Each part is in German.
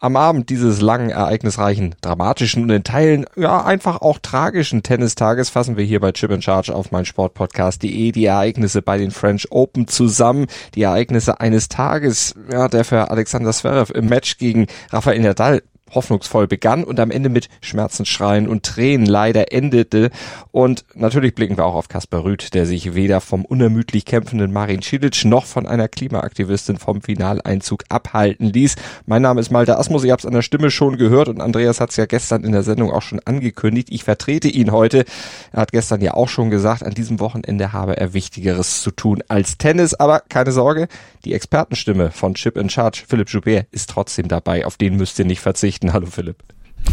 Am Abend dieses langen, ereignisreichen, dramatischen und in Teilen ja einfach auch tragischen Tennistages fassen wir hier bei Chip and Charge auf meinsportpodcast.de die Ereignisse bei den French Open zusammen, die Ereignisse eines Tages, ja, der für Alexander Zverev im Match gegen Rafael Nadal hoffnungsvoll begann und am Ende mit Schmerzensschreien und Tränen leider endete. Und natürlich blicken wir auch auf Kaspar Rüth, der sich weder vom unermüdlich kämpfenden Marin Cilic noch von einer Klimaaktivistin vom Finaleinzug abhalten ließ. Mein Name ist Malte Asmus, ihr habt es an der Stimme schon gehört und Andreas hat es ja gestern in der Sendung auch schon angekündigt. Ich vertrete ihn heute. Er hat gestern ja auch schon gesagt, an diesem Wochenende habe er Wichtigeres zu tun als Tennis. Aber keine Sorge, die Expertenstimme von Chip in Charge, Philipp Joubert, ist trotzdem dabei. Auf den müsst ihr nicht verzichten. Nachrichten. Hallo Philipp.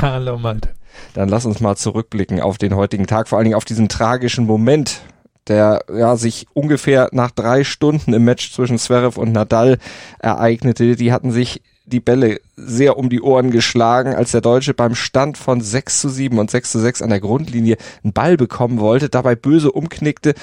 Hallo Malte. Dann lass uns mal zurückblicken auf den heutigen Tag, vor allen Dingen auf diesen tragischen Moment, der ja sich ungefähr nach drei Stunden im Match zwischen Zverev und Nadal ereignete. Die hatten sich die Bälle sehr um die Ohren geschlagen, als der Deutsche beim Stand von 6 zu 7 und 6 zu 6 an der Grundlinie einen Ball bekommen wollte, dabei böse umknickte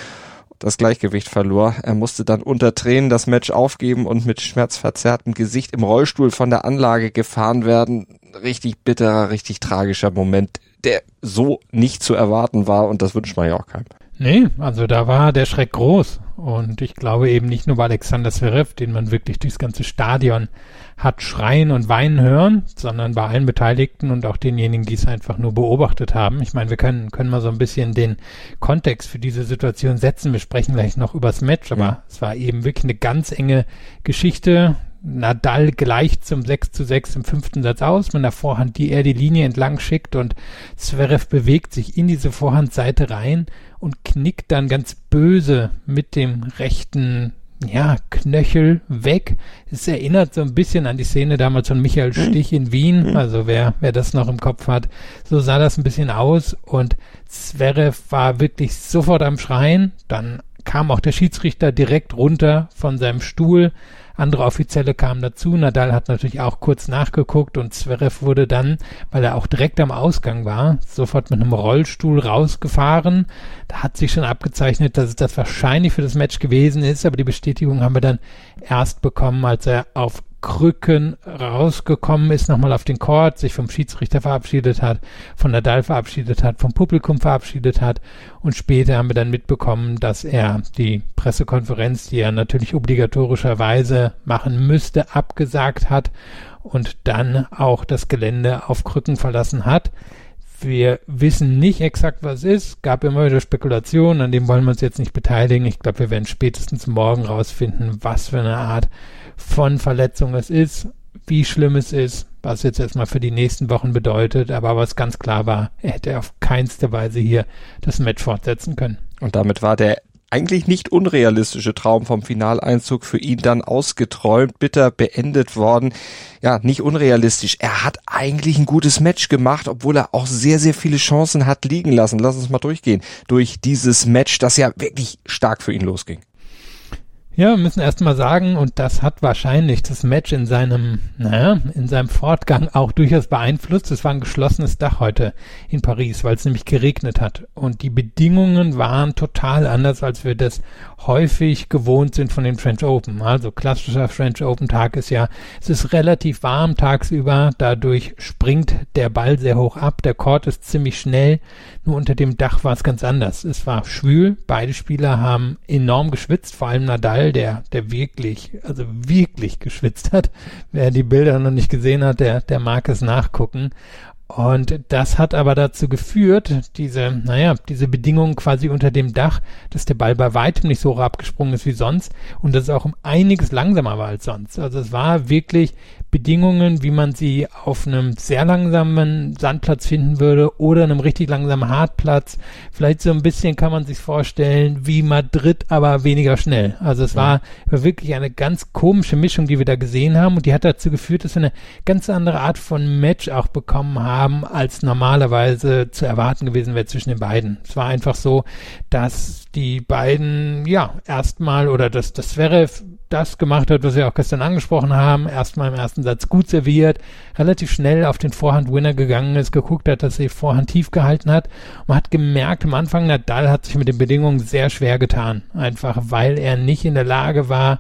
das Gleichgewicht verlor. Er musste dann unter Tränen das Match aufgeben und mit schmerzverzerrtem Gesicht im Rollstuhl von der Anlage gefahren werden. Richtig bitterer, richtig tragischer Moment, der so nicht zu erwarten war und das wünscht man ja auch keinem. Nee, also da war der Schreck groß. Und ich glaube eben nicht nur bei Alexander Zverev, den man wirklich durchs ganze Stadion hat schreien und weinen hören, sondern bei allen Beteiligten und auch denjenigen, die es einfach nur beobachtet haben. Ich meine, wir können, können mal so ein bisschen den Kontext für diese Situation setzen. Wir sprechen gleich noch übers Match, aber ja. es war eben wirklich eine ganz enge Geschichte. Nadal gleicht zum 6 zu 6 im fünften Satz aus mit einer Vorhand, die er die Linie entlang schickt und Zverev bewegt sich in diese Vorhandseite rein und knickt dann ganz böse mit dem rechten ja, Knöchel weg. Es erinnert so ein bisschen an die Szene damals von Michael hm. Stich in Wien. Hm. Also wer, wer das noch im Kopf hat, so sah das ein bisschen aus. Und Zverev war wirklich sofort am Schreien. Dann kam auch der Schiedsrichter direkt runter von seinem Stuhl, andere Offizielle kamen dazu. Nadal hat natürlich auch kurz nachgeguckt und Zverev wurde dann, weil er auch direkt am Ausgang war, sofort mit einem Rollstuhl rausgefahren. Da hat sich schon abgezeichnet, dass es das wahrscheinlich für das Match gewesen ist, aber die Bestätigung haben wir dann erst bekommen, als er auf Krücken rausgekommen ist, nochmal auf den Court, sich vom Schiedsrichter verabschiedet hat, von Nadal verabschiedet hat, vom Publikum verabschiedet hat und später haben wir dann mitbekommen, dass er die Pressekonferenz, die er natürlich obligatorischerweise machen müsste, abgesagt hat und dann auch das Gelände auf Krücken verlassen hat. Wir wissen nicht exakt, was ist. Gab immer wieder Spekulationen, an dem wollen wir uns jetzt nicht beteiligen. Ich glaube, wir werden spätestens morgen rausfinden, was für eine Art von Verletzung es ist, wie schlimm es ist, was jetzt erstmal für die nächsten Wochen bedeutet, aber was ganz klar war, er hätte auf keinste Weise hier das Match fortsetzen können. Und damit war der eigentlich nicht unrealistische Traum vom Finaleinzug für ihn dann ausgeträumt, bitter beendet worden. Ja, nicht unrealistisch. Er hat eigentlich ein gutes Match gemacht, obwohl er auch sehr, sehr viele Chancen hat liegen lassen. Lass uns mal durchgehen. Durch dieses Match, das ja wirklich stark für ihn losging. Ja, wir müssen erstmal sagen, und das hat wahrscheinlich das Match in seinem, naja, in seinem Fortgang auch durchaus beeinflusst. Es war ein geschlossenes Dach heute in Paris, weil es nämlich geregnet hat. Und die Bedingungen waren total anders, als wir das häufig gewohnt sind von den French Open. Also klassischer French Open Tag ist ja, es ist relativ warm tagsüber, dadurch springt der Ball sehr hoch ab, der Court ist ziemlich schnell, nur unter dem Dach war es ganz anders. Es war schwül, beide Spieler haben enorm geschwitzt, vor allem Nadal, der, der wirklich, also wirklich geschwitzt hat. Wer die Bilder noch nicht gesehen hat, der, der mag es nachgucken. Und das hat aber dazu geführt, diese, naja, diese Bedingungen quasi unter dem Dach, dass der Ball bei weitem nicht so hoch abgesprungen ist wie sonst und dass es auch um einiges langsamer war als sonst. Also es war wirklich Bedingungen, wie man sie auf einem sehr langsamen Sandplatz finden würde oder einem richtig langsamen Hartplatz. Vielleicht so ein bisschen kann man sich vorstellen wie Madrid, aber weniger schnell. Also es war, war wirklich eine ganz komische Mischung, die wir da gesehen haben und die hat dazu geführt, dass wir eine ganz andere Art von Match auch bekommen haben, als normalerweise zu erwarten gewesen wäre zwischen den beiden. Es war einfach so, dass die beiden, ja, erstmal oder dass das wäre das gemacht hat, was wir auch gestern angesprochen haben, erstmal im ersten Satz gut serviert, relativ schnell auf den Vorhand-Winner gegangen ist, geguckt hat, dass sie Vorhand tief gehalten hat. Man hat gemerkt, am Anfang, Nadal hat sich mit den Bedingungen sehr schwer getan. Einfach weil er nicht in der Lage war,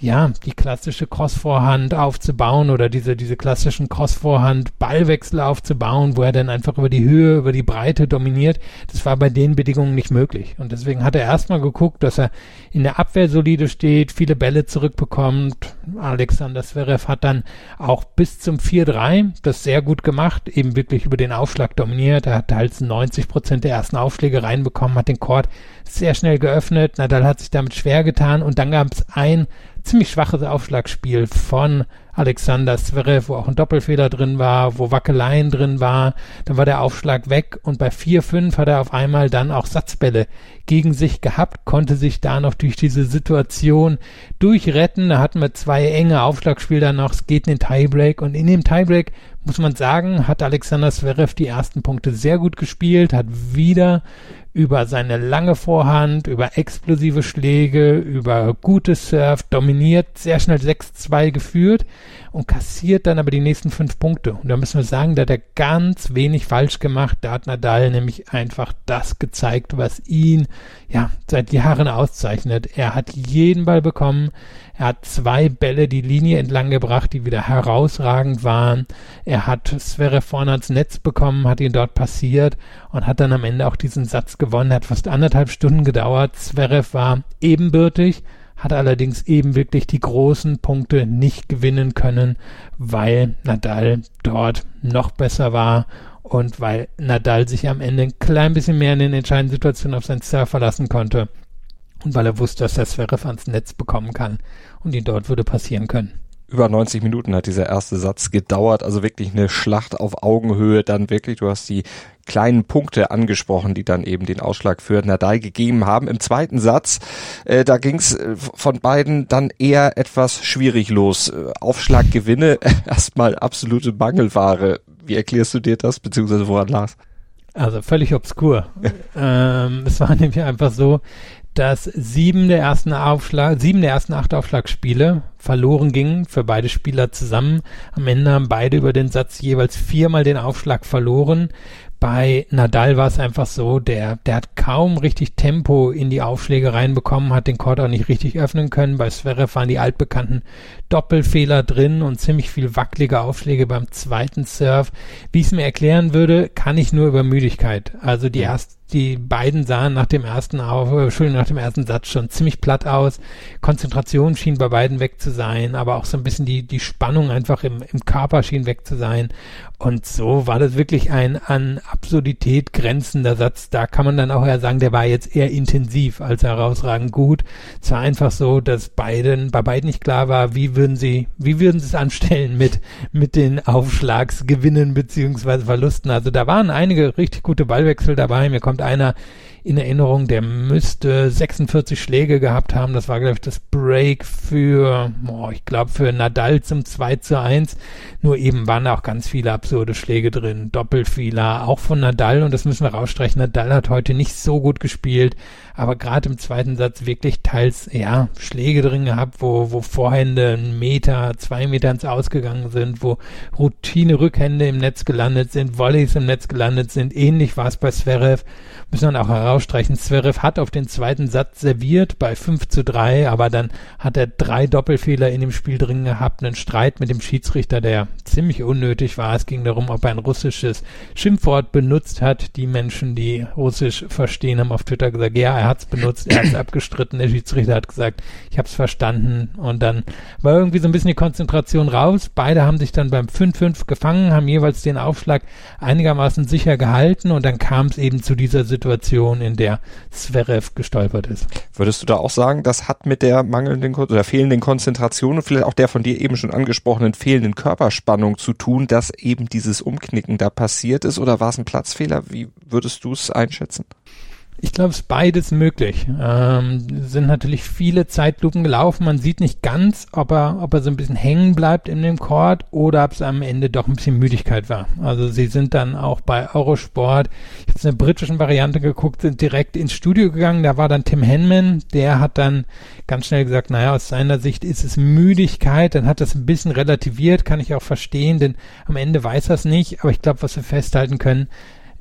ja, die klassische Crossvorhand aufzubauen oder diese, diese klassischen Crossvorhand Ballwechsel aufzubauen, wo er dann einfach über die Höhe, über die Breite dominiert. Das war bei den Bedingungen nicht möglich. Und deswegen hat er erstmal geguckt, dass er in der Abwehr solide steht, viele Bälle zurückbekommt. Alexander Zverev hat dann auch bis zum 4-3 das sehr gut gemacht, eben wirklich über den Aufschlag dominiert. Er hat halt 90 Prozent der ersten Aufschläge reinbekommen, hat den Court sehr schnell geöffnet. Nadal hat sich damit schwer getan und dann gab es ein ziemlich schwaches Aufschlagspiel von Alexander Zverev, wo auch ein Doppelfehler drin war, wo Wackeleien drin war. Dann war der Aufschlag weg und bei 4-5 hat er auf einmal dann auch Satzbälle gegen sich gehabt, konnte sich da noch durch diese Situation durchretten. Da hatten wir zwei enge Aufschlagspiele dann noch. Es geht in den Tiebreak und in dem Tiebreak muss man sagen, hat Alexander Zverev die ersten Punkte sehr gut gespielt, hat wieder über seine lange Vorhand, über explosive Schläge, über gutes Surf dominiert, sehr schnell 6-2 geführt und kassiert dann aber die nächsten fünf Punkte. Und da müssen wir sagen, da hat er ganz wenig falsch gemacht. Da hat Nadal nämlich einfach das gezeigt, was ihn ja seit Jahren auszeichnet. Er hat jeden Ball bekommen. Er hat zwei Bälle die Linie entlang gebracht, die wieder herausragend waren. Er hat Sverre vorne ans Netz bekommen, hat ihn dort passiert und hat dann am Ende auch diesen Satz gewonnen. Hat fast anderthalb Stunden gedauert. Zverev war ebenbürtig, hat allerdings eben wirklich die großen Punkte nicht gewinnen können, weil Nadal dort noch besser war und weil Nadal sich am Ende ein klein bisschen mehr in den entscheidenden Situationen auf seinen Server verlassen konnte und weil er wusste, dass er Zverev ans Netz bekommen kann und ihn dort würde passieren können über 90 Minuten hat dieser erste Satz gedauert, also wirklich eine Schlacht auf Augenhöhe, dann wirklich, du hast die kleinen Punkte angesprochen, die dann eben den Ausschlag für Nadal gegeben haben. Im zweiten Satz, äh, da ging es äh, von beiden dann eher etwas schwierig los. Äh, Aufschlaggewinne, erstmal absolute Mangelware. Wie erklärst du dir das, beziehungsweise woran lag's? Also völlig obskur. ähm, es war nämlich einfach so, dass sieben der ersten Aufschlag, sieben der ersten acht Aufschlagspiele verloren gingen für beide Spieler zusammen. Am Ende haben beide über den Satz jeweils viermal den Aufschlag verloren. Bei Nadal war es einfach so, der, der hat kaum richtig Tempo in die Aufschläge reinbekommen, hat den Court auch nicht richtig öffnen können. Bei Zverev waren die altbekannten Doppelfehler drin und ziemlich viel wackelige Aufschläge beim zweiten Surf. Wie ich es mir erklären würde, kann ich nur über Müdigkeit. Also die erst, die beiden sahen nach dem ersten Auf, äh, Entschuldigung, nach dem ersten Satz schon ziemlich platt aus. Konzentration schien bei beiden weg zu sein, aber auch so ein bisschen die, die Spannung einfach im, im Körper schien weg zu sein. Und so war das wirklich ein an Absurdität grenzender Satz. Da kann man dann auch eher sagen, der war jetzt eher intensiv als herausragend gut. Es war einfach so, dass beiden, bei beiden nicht klar war, wie würden sie, wie würden sie es anstellen mit, mit den Aufschlagsgewinnen beziehungsweise Verlusten. Also da waren einige richtig gute Ballwechsel dabei. Mir kommt einer in Erinnerung, der müsste 46 Schläge gehabt haben. Das war, glaube ich, das Break für, oh, ich glaube, für Nadal zum 2 zu 1. Nur eben waren auch ganz viele absurde Schläge drin. Doppelfehler, auch von Nadal. Und das müssen wir rausstreichen. Nadal hat heute nicht so gut gespielt, aber gerade im zweiten Satz wirklich teils, ja, Schläge drin gehabt, wo, wo Vorhände einen Meter, zwei Meter ins Ausgegangen sind, wo Routine-Rückhände im Netz gelandet sind, Volleys im Netz gelandet sind. Ähnlich war es bei Zverev müssen wir auch herausstreichen. Zverev hat auf den zweiten Satz serviert bei 5 zu 3, aber dann hat er drei Doppelfehler in dem Spiel drin gehabt, einen Streit mit dem Schiedsrichter, der ziemlich unnötig war. Es ging darum, ob er ein russisches Schimpfwort benutzt hat. Die Menschen, die Russisch verstehen, haben auf Twitter gesagt, ja, er hat es benutzt, er hat es abgestritten. Der Schiedsrichter hat gesagt, ich habe es verstanden. Und dann war irgendwie so ein bisschen die Konzentration raus. Beide haben sich dann beim 5-5 gefangen, haben jeweils den Aufschlag einigermaßen sicher gehalten und dann kam es eben zu dieser Situation, Situation, in der Zverev gestolpert ist. Würdest du da auch sagen, das hat mit der mangelnden oder fehlenden Konzentration und vielleicht auch der von dir eben schon angesprochenen fehlenden Körperspannung zu tun, dass eben dieses Umknicken da passiert ist oder war es ein Platzfehler? Wie würdest du es einschätzen? Ich glaube, es ist beides möglich. Ähm, sind natürlich viele Zeitlupen gelaufen. Man sieht nicht ganz, ob er, ob er so ein bisschen hängen bleibt in dem Chord oder ob es am Ende doch ein bisschen Müdigkeit war. Also sie sind dann auch bei Eurosport, ich habe eine britischen Variante geguckt, sind direkt ins Studio gegangen. Da war dann Tim Henman, der hat dann ganz schnell gesagt, naja, aus seiner Sicht ist es Müdigkeit. Dann hat das ein bisschen relativiert, kann ich auch verstehen, denn am Ende weiß er es nicht. Aber ich glaube, was wir festhalten können,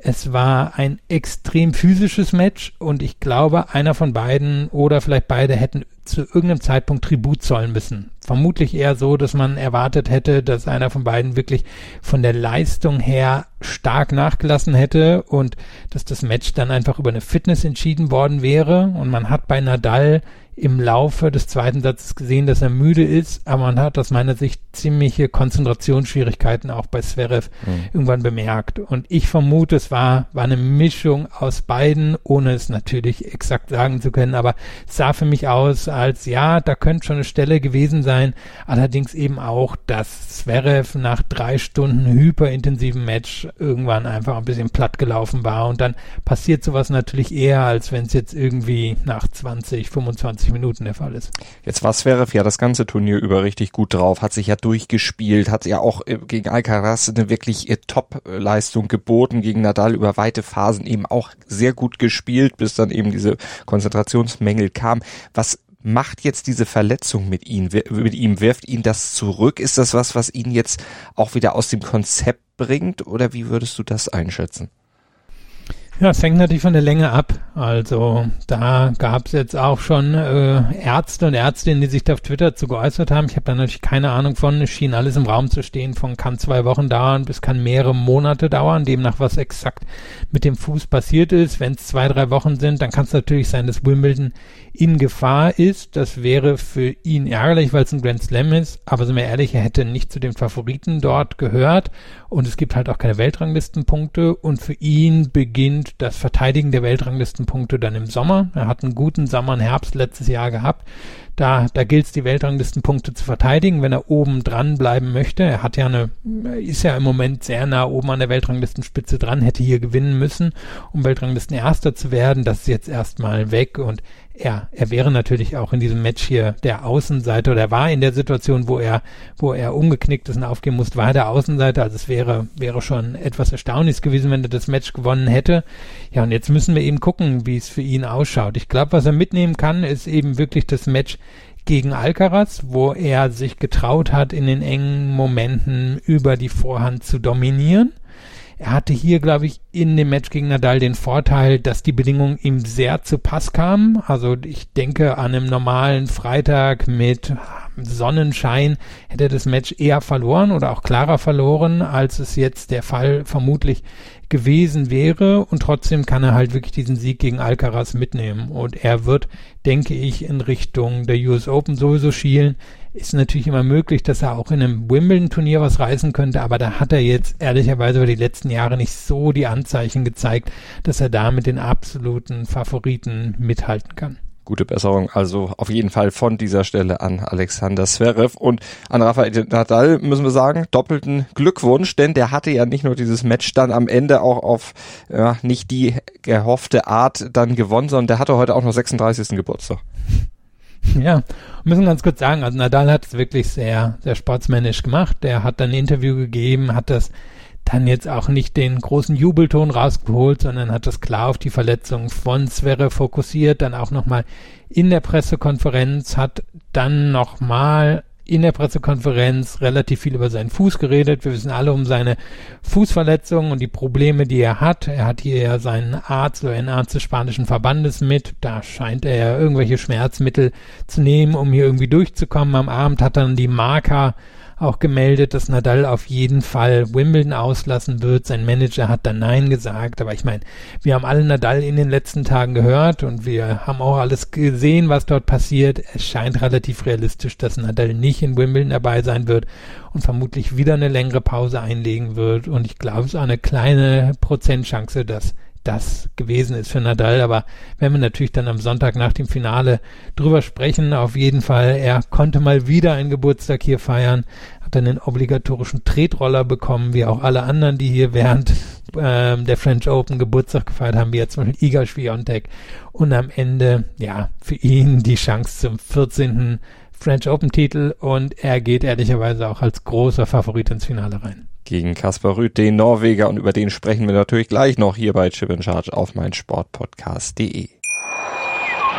es war ein extrem physisches Match und ich glaube, einer von beiden oder vielleicht beide hätten zu irgendeinem Zeitpunkt Tribut zollen müssen. Vermutlich eher so, dass man erwartet hätte, dass einer von beiden wirklich von der Leistung her stark nachgelassen hätte und dass das Match dann einfach über eine Fitness entschieden worden wäre. Und man hat bei Nadal im Laufe des zweiten Satzes gesehen, dass er müde ist, aber man hat aus meiner Sicht ziemliche Konzentrationsschwierigkeiten auch bei Zverev mhm. irgendwann bemerkt. Und ich vermute, es war, war eine Mischung aus beiden, ohne es natürlich exakt sagen zu können, aber es sah für mich aus, als ja, da könnte schon eine Stelle gewesen sein, allerdings eben auch, dass Zverev nach drei Stunden hyperintensiven Match irgendwann einfach ein bisschen platt gelaufen war und dann passiert sowas natürlich eher, als wenn es jetzt irgendwie nach 20, 25 90 Minuten der Fall ist. Jetzt war Zverev ja das ganze Turnier über richtig gut drauf, hat sich ja durchgespielt, hat ja auch äh, gegen Alcaraz eine wirklich äh, Top-Leistung geboten, gegen Nadal über weite Phasen eben auch sehr gut gespielt, bis dann eben diese Konzentrationsmängel kam. Was macht jetzt diese Verletzung mit ihm, mit ihm, wirft ihn das zurück? Ist das was, was ihn jetzt auch wieder aus dem Konzept bringt oder wie würdest du das einschätzen? Ja, es hängt natürlich von der Länge ab. Also da gab es jetzt auch schon äh, Ärzte und Ärztinnen, die sich da auf Twitter zu geäußert haben. Ich habe da natürlich keine Ahnung von. Es schien alles im Raum zu stehen. Von kann zwei Wochen dauern bis kann mehrere Monate dauern. Demnach, was exakt mit dem Fuß passiert ist. Wenn es zwei, drei Wochen sind, dann kann es natürlich sein, dass Wimbledon in Gefahr ist. Das wäre für ihn ärgerlich, weil es ein Grand Slam ist. Aber sind wir ehrlich, er hätte nicht zu den Favoriten dort gehört. Und es gibt halt auch keine Weltranglistenpunkte. Und für ihn beginnt das Verteidigen der Weltranglistenpunkte dann im Sommer. Er hat einen guten Sommer und Herbst letztes Jahr gehabt. Da, da gilt es, die Weltranglistenpunkte zu verteidigen, wenn er oben dran bleiben möchte. Er hat ja eine, ist ja im Moment sehr nah oben an der Weltranglistenspitze dran, hätte hier gewinnen müssen, um Weltranglisten Erster zu werden. Das ist jetzt erstmal weg und er, er wäre natürlich auch in diesem Match hier der Außenseiter oder er war in der Situation, wo er, wo er umgeknickt ist und aufgeben musste, war der Außenseiter. Also es wäre, wäre schon etwas erstaunlich gewesen, wenn er das Match gewonnen hätte. Ja, und jetzt müssen wir eben gucken, wie es für ihn ausschaut. Ich glaube, was er mitnehmen kann, ist eben wirklich das Match gegen Alcaraz, wo er sich getraut hat, in den engen Momenten über die Vorhand zu dominieren. Er hatte hier, glaube ich, in dem Match gegen Nadal den Vorteil, dass die Bedingungen ihm sehr zu Pass kamen. Also ich denke, an einem normalen Freitag mit Sonnenschein hätte das Match eher verloren oder auch klarer verloren, als es jetzt der Fall vermutlich gewesen wäre. Und trotzdem kann er halt wirklich diesen Sieg gegen Alcaraz mitnehmen. Und er wird, denke ich, in Richtung der US Open sowieso schielen ist natürlich immer möglich, dass er auch in einem Wimbledon-Turnier was reißen könnte, aber da hat er jetzt ehrlicherweise über die letzten Jahre nicht so die Anzeichen gezeigt, dass er da mit den absoluten Favoriten mithalten kann. Gute Besserung also auf jeden Fall von dieser Stelle an Alexander Zverev und an Rafael Nadal müssen wir sagen, doppelten Glückwunsch, denn der hatte ja nicht nur dieses Match dann am Ende auch auf ja, nicht die gehoffte Art dann gewonnen, sondern der hatte heute auch noch 36. Geburtstag. Ja, müssen ganz kurz sagen, also Nadal hat es wirklich sehr, sehr sportsmännisch gemacht. Der hat dann ein Interview gegeben, hat das dann jetzt auch nicht den großen Jubelton rausgeholt, sondern hat das klar auf die Verletzung von Zverev fokussiert, dann auch nochmal in der Pressekonferenz, hat dann nochmal in der Pressekonferenz relativ viel über seinen Fuß geredet. Wir wissen alle um seine Fußverletzung und die Probleme, die er hat. Er hat hier ja seinen Arzt oder einen Arzt des spanischen Verbandes mit. Da scheint er ja irgendwelche Schmerzmittel zu nehmen, um hier irgendwie durchzukommen. Am Abend hat dann die Marker auch gemeldet, dass Nadal auf jeden Fall Wimbledon auslassen wird. Sein Manager hat dann Nein gesagt. Aber ich meine, wir haben alle Nadal in den letzten Tagen gehört und wir haben auch alles gesehen, was dort passiert. Es scheint relativ realistisch, dass Nadal nicht in Wimbledon dabei sein wird und vermutlich wieder eine längere Pause einlegen wird. Und ich glaube, es ist eine kleine Prozentchance, dass das gewesen ist für Nadal. Aber wenn wir natürlich dann am Sonntag nach dem Finale drüber sprechen, auf jeden Fall, er konnte mal wieder einen Geburtstag hier feiern, hat dann den obligatorischen Tretroller bekommen, wie auch alle anderen, die hier während ähm, der French Open Geburtstag gefeiert haben, wie jetzt zum Beispiel Iga Swiatek. Und am Ende, ja, für ihn die Chance zum 14. French Open Titel und er geht ehrlicherweise auch als großer Favorit ins Finale rein gegen Kaspar Rüth, den Norweger. Und über den sprechen wir natürlich gleich noch hier bei Chip in Charge auf meinsportpodcast.de.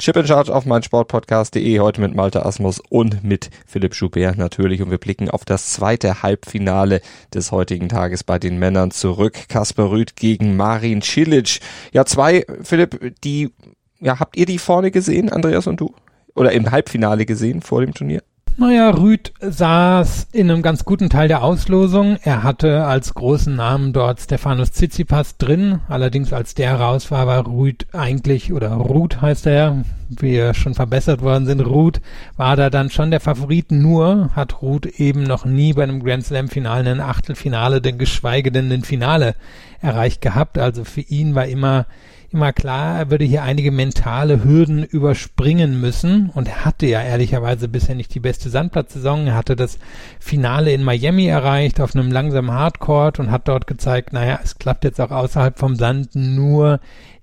Chip in Charge auf mein Sportpodcast.de heute mit Malte Asmus und mit Philipp Schubert natürlich und wir blicken auf das zweite Halbfinale des heutigen Tages bei den Männern zurück. Kasper Rüth gegen Marin Cilic. Ja, zwei, Philipp, die, ja, habt ihr die vorne gesehen, Andreas und du? Oder im Halbfinale gesehen vor dem Turnier? Naja, Rüd saß in einem ganz guten Teil der Auslosung. Er hatte als großen Namen dort Stefanos Tsitsipas drin. Allerdings als der raus war, war Rüd eigentlich, oder Ruth heißt er, wir schon verbessert worden sind, Ruth war da dann schon der Favorit. Nur hat Ruth eben noch nie bei einem Grand Slam Finale ein Achtelfinale, denn geschweige denn ein Finale erreicht gehabt. Also für ihn war immer immer klar, er würde hier einige mentale Hürden überspringen müssen und er hatte ja ehrlicherweise bisher nicht die beste Sandplatzsaison. Er hatte das Finale in Miami erreicht auf einem langsamen Hardcourt und hat dort gezeigt, naja, es klappt jetzt auch außerhalb vom Sand, nur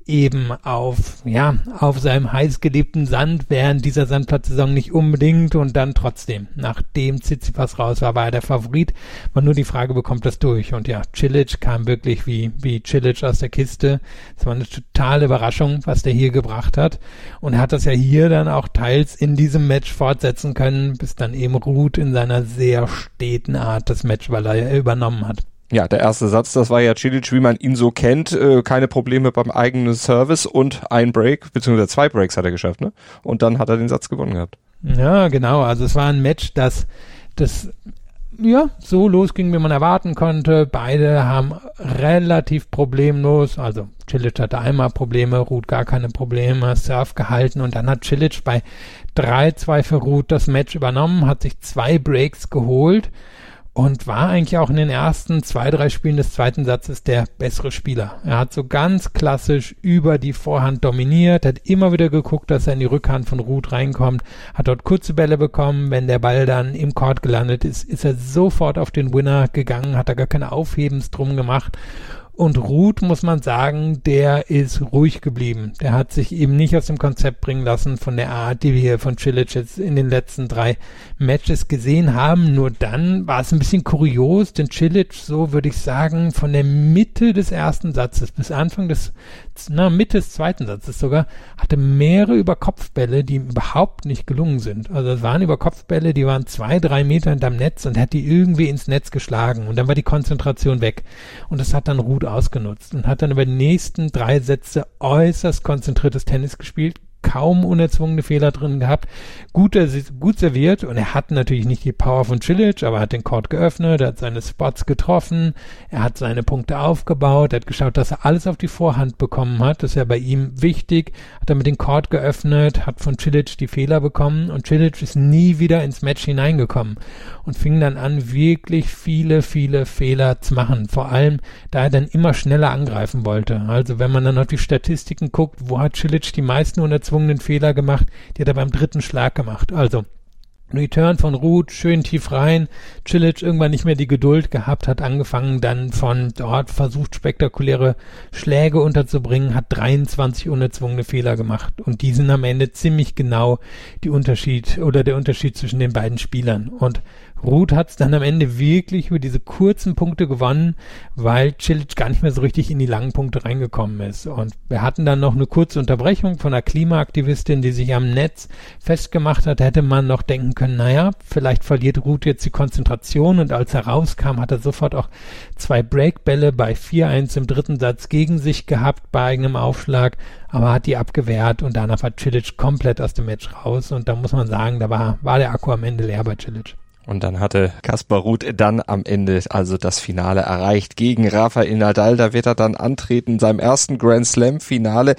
eben auf, ja, auf seinem heißgeliebten Sand während dieser Sandplatzsaison nicht unbedingt und dann trotzdem, nachdem Tsitsipas raus war, war er der Favorit. War nur die Frage, bekommt das durch? Und ja, Cilic kam wirklich wie, wie Cilic aus der Kiste. Es war eine totale Überraschung, was der hier gebracht hat. Und er hat das ja hier dann auch teils in diesem Match fortsetzen können, bis dann eben Ruth in seiner sehr steten Art das Match, weil er übernommen hat. Ja, der erste Satz, das war ja Cilic, wie man ihn so kennt, äh, keine Probleme beim eigenen Service und ein Break, beziehungsweise zwei Breaks hat er geschafft, ne? Und dann hat er den Satz gewonnen gehabt. Ja, genau. Also es war ein Match, das, das ja, so losging, wie man erwarten konnte. Beide haben relativ problemlos, also Cilic hatte einmal Probleme, Ruth gar keine Probleme, Surf gehalten und dann hat Cilic bei 3-2 für Ruth das Match übernommen, hat sich zwei Breaks geholt und war eigentlich auch in den ersten zwei, drei Spielen des zweiten Satzes der bessere Spieler. Er hat so ganz klassisch über die Vorhand dominiert, hat immer wieder geguckt, dass er in die Rückhand von Ruth reinkommt, hat dort kurze Bälle bekommen, wenn der Ball dann im Court gelandet ist, ist er sofort auf den Winner gegangen, hat er gar keine Aufhebens drum gemacht und Ruth, muss man sagen, der ist ruhig geblieben. Der hat sich eben nicht aus dem Konzept bringen lassen von der Art, die wir hier von Cilic jetzt in den letzten drei Matches gesehen haben. Nur dann war es ein bisschen kurios, denn Cilic, so würde ich sagen, von der Mitte des ersten Satzes bis Anfang des, na, Mitte des zweiten Satzes sogar, hatte mehrere Überkopfbälle, die ihm überhaupt nicht gelungen sind. Also es waren Überkopfbälle, die waren zwei, drei Meter hinterm Netz und hat die irgendwie ins Netz geschlagen und dann war die Konzentration weg. Und das hat dann Ruth ausgenutzt und hat dann über die nächsten drei Sätze äußerst konzentriertes Tennis gespielt, kaum unerzwungene Fehler drin gehabt, gut, gut serviert und er hat natürlich nicht die Power von Cilic, aber er hat den Court geöffnet, er hat seine Spots getroffen, er hat seine Punkte aufgebaut, er hat geschaut, dass er alles auf die Vorhand bekommen hat, das ist ja bei ihm wichtig, hat er mit den Court geöffnet, hat von Cilic die Fehler bekommen und Cilic ist nie wieder ins Match hineingekommen und fing dann an, wirklich viele, viele Fehler zu machen, vor allem, da er dann immer schneller angreifen wollte, also wenn man dann auf die Statistiken guckt, wo hat Cilic die meisten unerzwungenen erzwungenen Fehler gemacht, die hat er beim dritten Schlag gemacht. Also Return von Ruth, schön tief rein. Cilic irgendwann nicht mehr die Geduld gehabt, hat angefangen dann von dort versucht, spektakuläre Schläge unterzubringen, hat 23 unerzwungene Fehler gemacht. Und die sind am Ende ziemlich genau die Unterschied oder der Unterschied zwischen den beiden Spielern. Und Ruth hat es dann am Ende wirklich über diese kurzen Punkte gewonnen, weil Cilic gar nicht mehr so richtig in die langen Punkte reingekommen ist. Und wir hatten dann noch eine kurze Unterbrechung von einer Klimaaktivistin, die sich am Netz festgemacht hat. Hätte man noch denken können, naja, vielleicht verliert Ruth jetzt die Konzentration. Und als er rauskam, hat er sofort auch zwei Breakbälle bei 4-1 im dritten Satz gegen sich gehabt bei eigenem Aufschlag, aber hat die abgewehrt und danach war Cilic komplett aus dem Match raus. Und da muss man sagen, da war, war der Akku am Ende leer bei Cilic. Und dann hatte Kaspar Ruth dann am Ende also das Finale erreicht gegen Rafael Nadal. Da wird er dann antreten in seinem ersten Grand Slam Finale.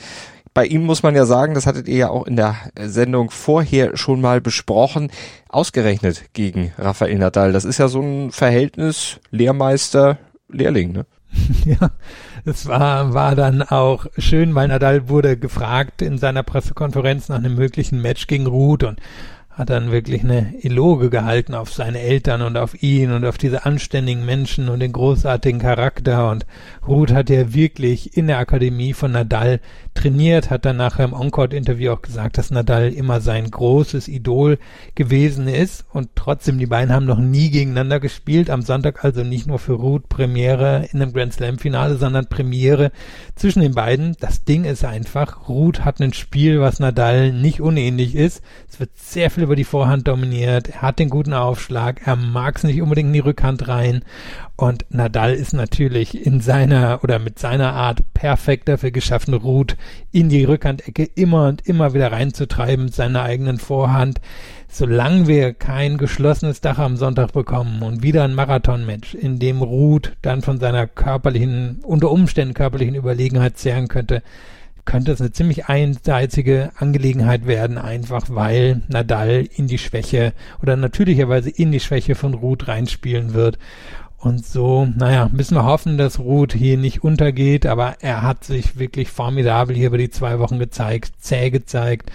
Bei ihm muss man ja sagen, das hattet ihr ja auch in der Sendung vorher schon mal besprochen, ausgerechnet gegen Rafael Nadal. Das ist ja so ein Verhältnis Lehrmeister-Lehrling, ne? Ja, es war, war dann auch schön, weil Nadal wurde gefragt in seiner Pressekonferenz nach einem möglichen Match gegen Ruth und hat dann wirklich eine Eloge gehalten auf seine Eltern und auf ihn und auf diese anständigen Menschen und den großartigen Charakter und Ruth hat ja wirklich in der Akademie von Nadal trainiert, hat dann nachher im Encore-Interview auch gesagt, dass Nadal immer sein großes Idol gewesen ist und trotzdem die beiden haben noch nie gegeneinander gespielt. Am Sonntag also nicht nur für Ruth Premiere in einem Grand Slam Finale, sondern Premiere zwischen den beiden. Das Ding ist einfach, Ruth hat ein Spiel, was Nadal nicht unähnlich ist. Es wird sehr viel über die Vorhand dominiert. Er hat den guten Aufschlag. Er mag es nicht unbedingt in die Rückhand rein. Und Nadal ist natürlich in seiner oder mit seiner Art perfekt dafür geschaffen, Ruth in die Rückhandecke immer und immer wieder reinzutreiben mit seiner eigenen Vorhand. Solange wir kein geschlossenes Dach am Sonntag bekommen und wieder ein Marathonmatch, in dem Ruth dann von seiner körperlichen, unter Umständen körperlichen Überlegenheit zehren könnte, könnte es eine ziemlich einseitige Angelegenheit werden, einfach weil Nadal in die Schwäche oder natürlicherweise in die Schwäche von Ruth reinspielen wird. Und so, naja, müssen wir hoffen, dass Ruth hier nicht untergeht, aber er hat sich wirklich formidabel hier über die zwei Wochen gezeigt, zäh gezeigt.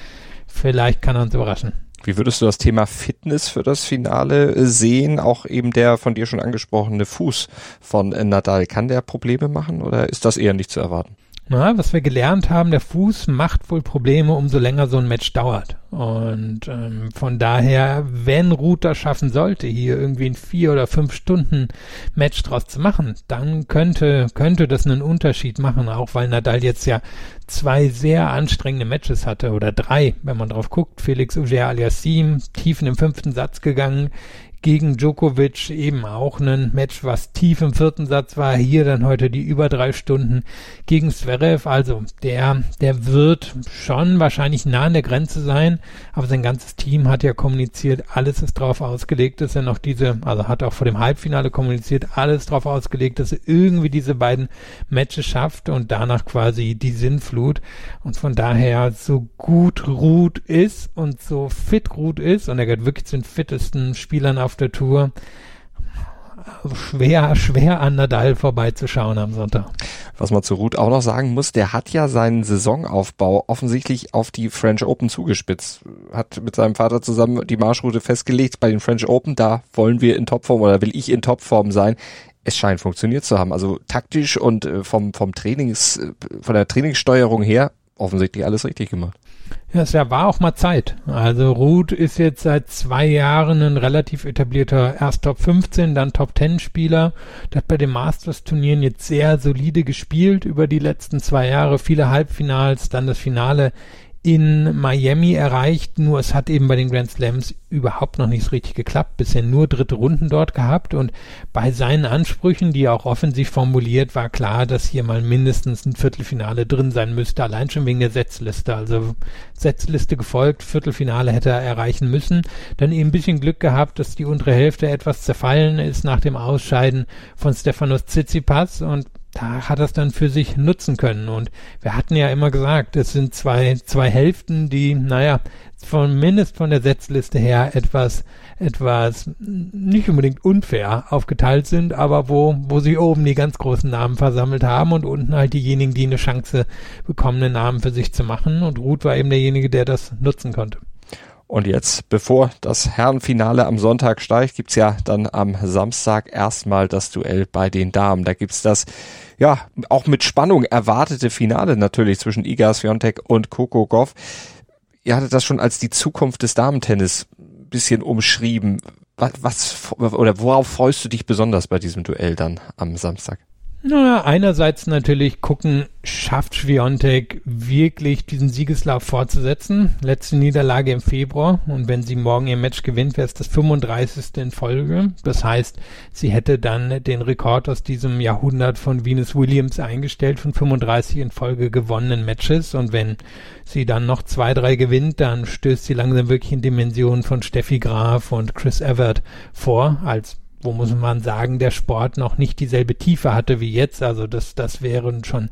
Vielleicht kann er uns überraschen. Wie würdest du das Thema Fitness für das Finale sehen? Auch eben der von dir schon angesprochene Fuß von Nadal. Kann der Probleme machen oder ist das eher nicht zu erwarten? Na, was wir gelernt haben, der Fuß macht wohl Probleme, umso länger so ein Match dauert. Und ähm, von daher, wenn das schaffen sollte, hier irgendwie ein vier oder fünf Stunden Match draus zu machen, dann könnte könnte das einen Unterschied machen, auch weil Nadal jetzt ja zwei sehr anstrengende Matches hatte oder drei, wenn man drauf guckt. Felix Auger Aliassim tiefen im fünften Satz gegangen, gegen Djokovic eben auch ein Match, was tief im vierten Satz war. Hier dann heute die über drei Stunden gegen Zverev. Also der, der wird schon wahrscheinlich nah an der Grenze sein, aber sein ganzes Team hat ja kommuniziert, alles ist darauf ausgelegt, dass er noch diese, also hat auch vor dem Halbfinale kommuniziert, alles darauf ausgelegt, dass er irgendwie diese beiden Matches schafft und danach quasi die Sinnflut. Und von daher so gut Ruth ist und so fit Ruth ist und er gehört wirklich zu den fittesten Spielern auf auf der Tour. Schwer, schwer an Nadal vorbeizuschauen am Sonntag. Was man zu Ruth auch noch sagen muss, der hat ja seinen Saisonaufbau offensichtlich auf die French Open zugespitzt. Hat mit seinem Vater zusammen die Marschroute festgelegt. Bei den French Open, da wollen wir in Topform oder will ich in Topform sein es scheint funktioniert zu haben. Also taktisch und äh, vom, vom Trainings, äh, von der Trainingssteuerung her offensichtlich alles richtig gemacht. Ja, es war auch mal Zeit. Also Ruth ist jetzt seit zwei Jahren ein relativ etablierter erst Top 15, dann Top 10 Spieler. Der hat bei den Masters Turnieren jetzt sehr solide gespielt über die letzten zwei Jahre. Viele Halbfinals, dann das Finale in Miami erreicht, nur es hat eben bei den Grand Slams überhaupt noch nicht so richtig geklappt. Bisher nur dritte Runden dort gehabt und bei seinen Ansprüchen, die er auch offensiv formuliert, war klar, dass hier mal mindestens ein Viertelfinale drin sein müsste, allein schon wegen der Setzliste. Also Setzliste gefolgt, Viertelfinale hätte er erreichen müssen. Dann eben ein bisschen Glück gehabt, dass die untere Hälfte etwas zerfallen ist nach dem Ausscheiden von Stefanos Tsitsipas und da hat er es dann für sich nutzen können. Und wir hatten ja immer gesagt, es sind zwei, zwei Hälften, die, naja, von mindestens von der Setzliste her etwas, etwas nicht unbedingt unfair aufgeteilt sind, aber wo, wo sich oben die ganz großen Namen versammelt haben und unten halt diejenigen, die eine Chance bekommen, einen Namen für sich zu machen. Und Ruth war eben derjenige, der das nutzen konnte. Und jetzt, bevor das Herrenfinale am Sonntag steigt, gibt's ja dann am Samstag erstmal das Duell bei den Damen. Da gibt's das, ja, auch mit Spannung erwartete Finale natürlich zwischen Iga Swiatek und Coco Goff. Ihr hattet das schon als die Zukunft des Damentennis ein bisschen umschrieben. Was, was oder worauf freust du dich besonders bei diesem Duell dann am Samstag? Naja, einerseits natürlich gucken, schafft Schwiontek wirklich diesen Siegeslauf fortzusetzen. Letzte Niederlage im Februar und wenn sie morgen ihr Match gewinnt, wäre es das 35. in Folge. Das heißt, sie hätte dann den Rekord aus diesem Jahrhundert von Venus Williams eingestellt von 35 in Folge gewonnenen Matches und wenn sie dann noch zwei, drei gewinnt, dann stößt sie langsam wirklich in Dimensionen von Steffi Graf und Chris Evert vor als wo muss man sagen, der Sport noch nicht dieselbe Tiefe hatte wie jetzt. Also das, das wären schon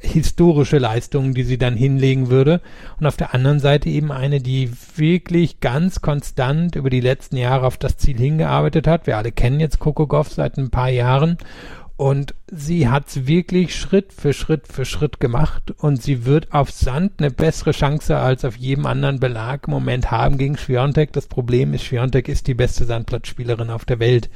historische Leistungen, die sie dann hinlegen würde. Und auf der anderen Seite eben eine, die wirklich ganz konstant über die letzten Jahre auf das Ziel hingearbeitet hat. Wir alle kennen jetzt Coco Goff seit ein paar Jahren und sie hat's wirklich Schritt für Schritt für Schritt gemacht und sie wird auf Sand eine bessere Chance als auf jedem anderen Belag im Moment haben gegen Schwiontek. Das Problem ist, Schwiontek ist die beste Sandplatzspielerin auf der Welt.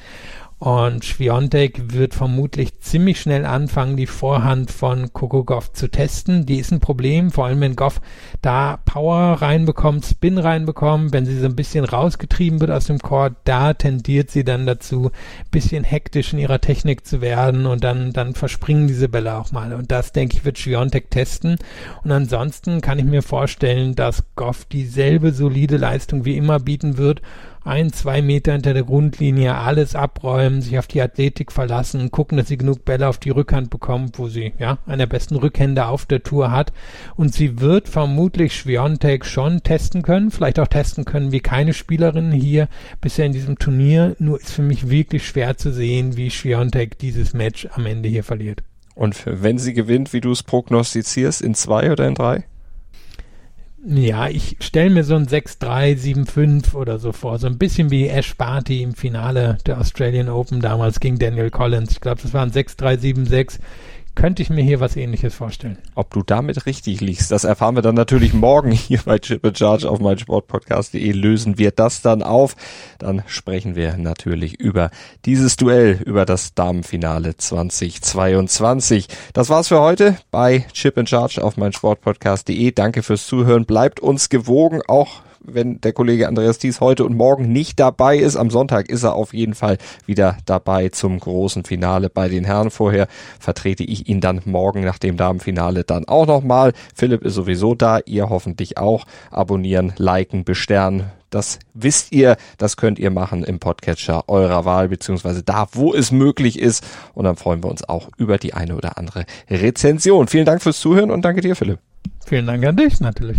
Und Schwiontek wird vermutlich ziemlich schnell anfangen, die Vorhand von Coco Goff zu testen. Die ist ein Problem, vor allem wenn Goff da Power reinbekommt, Spin reinbekommt, wenn sie so ein bisschen rausgetrieben wird aus dem Chord, da tendiert sie dann dazu, bisschen hektisch in ihrer Technik zu werden und dann, dann verspringen diese Bälle auch mal. Und das, denke ich, wird Schwiontek testen. Und ansonsten kann ich mir vorstellen, dass Goff dieselbe solide Leistung wie immer bieten wird ein, zwei Meter hinter der Grundlinie alles abräumen, sich auf die Athletik verlassen, gucken, dass sie genug Bälle auf die Rückhand bekommt, wo sie ja eine der besten Rückhände auf der Tour hat. Und sie wird vermutlich Schwiontek schon testen können, vielleicht auch testen können wie keine Spielerin hier bisher in diesem Turnier. Nur ist für mich wirklich schwer zu sehen, wie Schwiontek dieses Match am Ende hier verliert. Und wenn sie gewinnt, wie du es prognostizierst, in zwei oder in drei? Ja, ich stelle mir so ein 6-3, 7-5 oder so vor. So ein bisschen wie Ash Barty im Finale der Australian Open damals gegen Daniel Collins. Ich glaube, das waren 6-3, 7-6 könnte ich mir hier was ähnliches vorstellen. Ob du damit richtig liegst, das erfahren wir dann natürlich morgen hier bei Chip and Charge auf meinsportpodcast.de. Lösen wir das dann auf. Dann sprechen wir natürlich über dieses Duell, über das Damenfinale 2022. Das war's für heute bei Chip and Charge auf meinsportpodcast.de. Danke fürs Zuhören. Bleibt uns gewogen, auch wenn der Kollege Andreas Thies heute und morgen nicht dabei ist. Am Sonntag ist er auf jeden Fall wieder dabei zum großen Finale bei den Herren. Vorher vertrete ich ihn dann morgen nach dem Damenfinale dann auch nochmal. Philipp ist sowieso da, ihr hoffentlich auch. Abonnieren, liken, besternen. Das wisst ihr, das könnt ihr machen im Podcatcher eurer Wahl, beziehungsweise da, wo es möglich ist. Und dann freuen wir uns auch über die eine oder andere Rezension. Vielen Dank fürs Zuhören und danke dir, Philipp. Vielen Dank an dich natürlich.